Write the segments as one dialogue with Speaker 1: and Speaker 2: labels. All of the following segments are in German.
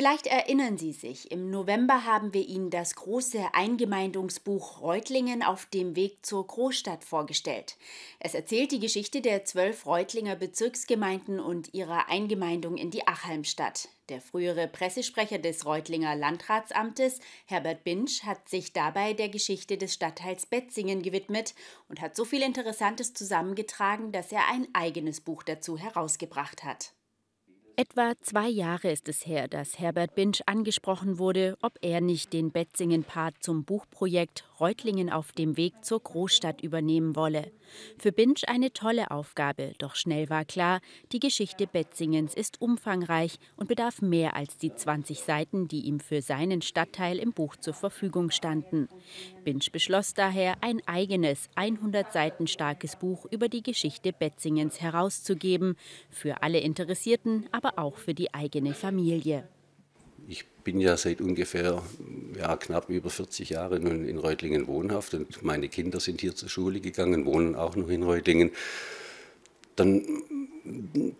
Speaker 1: Vielleicht erinnern Sie sich, im November haben wir Ihnen das große Eingemeindungsbuch Reutlingen auf dem Weg zur Großstadt vorgestellt. Es erzählt die Geschichte der zwölf Reutlinger Bezirksgemeinden und ihrer Eingemeindung in die Achalmstadt. Der frühere Pressesprecher des Reutlinger Landratsamtes, Herbert Binsch, hat sich dabei der Geschichte des Stadtteils Betzingen gewidmet und hat so viel Interessantes zusammengetragen, dass er ein eigenes Buch dazu herausgebracht hat. Etwa zwei Jahre ist es her, dass Herbert Binsch angesprochen wurde, ob er nicht den Betzingen-Part zum Buchprojekt Reutlingen auf dem Weg zur Großstadt übernehmen wolle. Für Binsch eine tolle Aufgabe, doch schnell war klar, die Geschichte Betzingens ist umfangreich und bedarf mehr als die 20 Seiten, die ihm für seinen Stadtteil im Buch zur Verfügung standen. Binsch beschloss daher, ein eigenes, 100 Seiten starkes Buch über die Geschichte Betzingens herauszugeben, für alle Interessierten, aber auch für die eigene Familie.
Speaker 2: Ich bin ja seit ungefähr ja, knapp über 40 Jahren nun in Reutlingen wohnhaft und meine Kinder sind hier zur Schule gegangen, wohnen auch noch in Reutlingen. Dann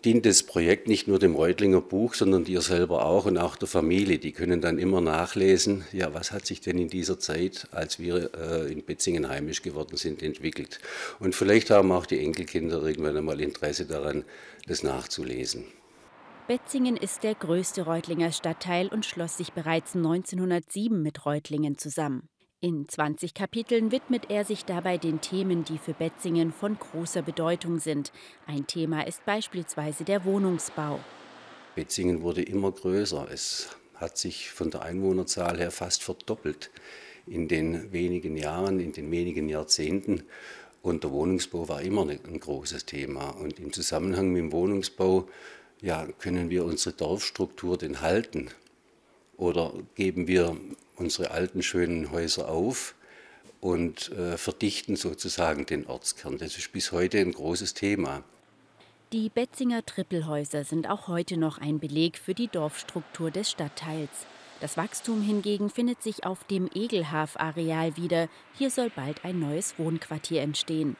Speaker 2: dient das Projekt nicht nur dem Reutlinger Buch, sondern dir selber auch und auch der Familie. Die können dann immer nachlesen, ja, was hat sich denn in dieser Zeit, als wir äh, in Betzingen heimisch geworden sind, entwickelt. Und vielleicht haben auch die Enkelkinder irgendwann einmal Interesse daran, das nachzulesen.
Speaker 1: Betzingen ist der größte Reutlinger Stadtteil und schloss sich bereits 1907 mit Reutlingen zusammen. In 20 Kapiteln widmet er sich dabei den Themen, die für Betzingen von großer Bedeutung sind. Ein Thema ist beispielsweise der Wohnungsbau.
Speaker 2: Betzingen wurde immer größer. Es hat sich von der Einwohnerzahl her fast verdoppelt in den wenigen Jahren, in den wenigen Jahrzehnten. Und der Wohnungsbau war immer ein großes Thema. Und im Zusammenhang mit dem Wohnungsbau ja, können wir unsere Dorfstruktur denn halten? Oder geben wir unsere alten schönen Häuser auf und äh, verdichten sozusagen den Ortskern? Das ist bis heute ein großes Thema.
Speaker 1: Die Betzinger Trippelhäuser sind auch heute noch ein Beleg für die Dorfstruktur des Stadtteils. Das Wachstum hingegen findet sich auf dem Egelhaf-Areal wieder. Hier soll bald ein neues Wohnquartier entstehen.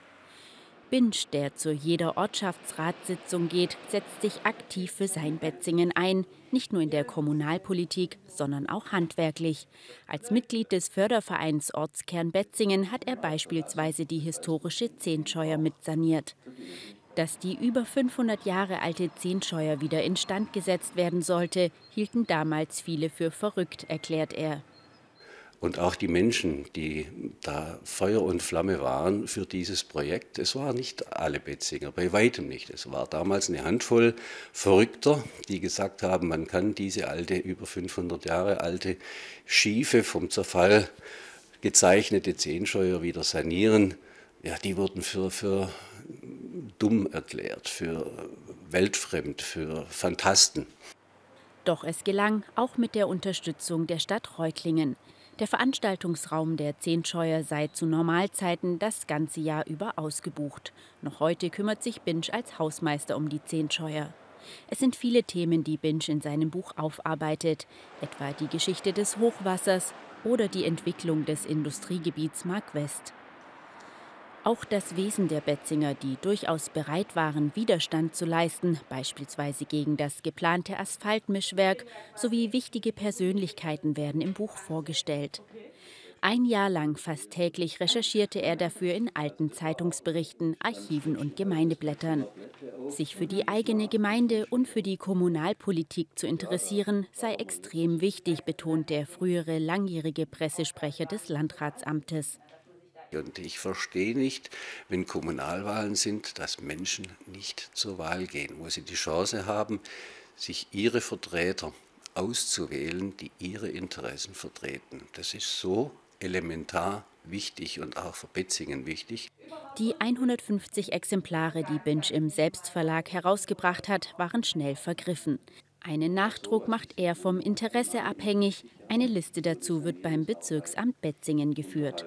Speaker 1: Binsch, der zu jeder Ortschaftsratssitzung geht, setzt sich aktiv für sein Betzingen ein, nicht nur in der Kommunalpolitik, sondern auch handwerklich. Als Mitglied des Fördervereins Ortskern Betzingen hat er beispielsweise die historische Zehnscheuer mitsaniert. Dass die über 500 Jahre alte Zehnscheuer wieder instand gesetzt werden sollte, hielten damals viele für verrückt, erklärt er.
Speaker 2: Und auch die Menschen, die da Feuer und Flamme waren für dieses Projekt, es waren nicht alle Betzinger, bei weitem nicht. Es war damals eine Handvoll Verrückter, die gesagt haben, man kann diese alte, über 500 Jahre alte, schiefe, vom Zerfall gezeichnete Zehnscheuer wieder sanieren. Ja, die wurden für, für dumm erklärt, für weltfremd, für Fantasten.
Speaker 1: Doch es gelang, auch mit der Unterstützung der Stadt Reutlingen. Der Veranstaltungsraum der Zehnscheuer sei zu Normalzeiten das ganze Jahr über ausgebucht. Noch heute kümmert sich Binsch als Hausmeister um die Zehnscheuer. Es sind viele Themen, die Binsch in seinem Buch aufarbeitet, etwa die Geschichte des Hochwassers oder die Entwicklung des Industriegebiets Mark West. Auch das Wesen der Betzinger, die durchaus bereit waren, Widerstand zu leisten, beispielsweise gegen das geplante Asphaltmischwerk, sowie wichtige Persönlichkeiten werden im Buch vorgestellt. Ein Jahr lang fast täglich recherchierte er dafür in alten Zeitungsberichten, Archiven und Gemeindeblättern. Sich für die eigene Gemeinde und für die Kommunalpolitik zu interessieren, sei extrem wichtig, betont der frühere langjährige Pressesprecher des Landratsamtes.
Speaker 2: Und ich verstehe nicht, wenn Kommunalwahlen sind, dass Menschen nicht zur Wahl gehen, wo sie die Chance haben, sich ihre Vertreter auszuwählen, die ihre Interessen vertreten. Das ist so elementar wichtig und auch für Betzingen wichtig.
Speaker 1: Die 150 Exemplare, die Binch im Selbstverlag herausgebracht hat, waren schnell vergriffen. Einen Nachdruck macht er vom Interesse abhängig. Eine Liste dazu wird beim Bezirksamt Betzingen geführt.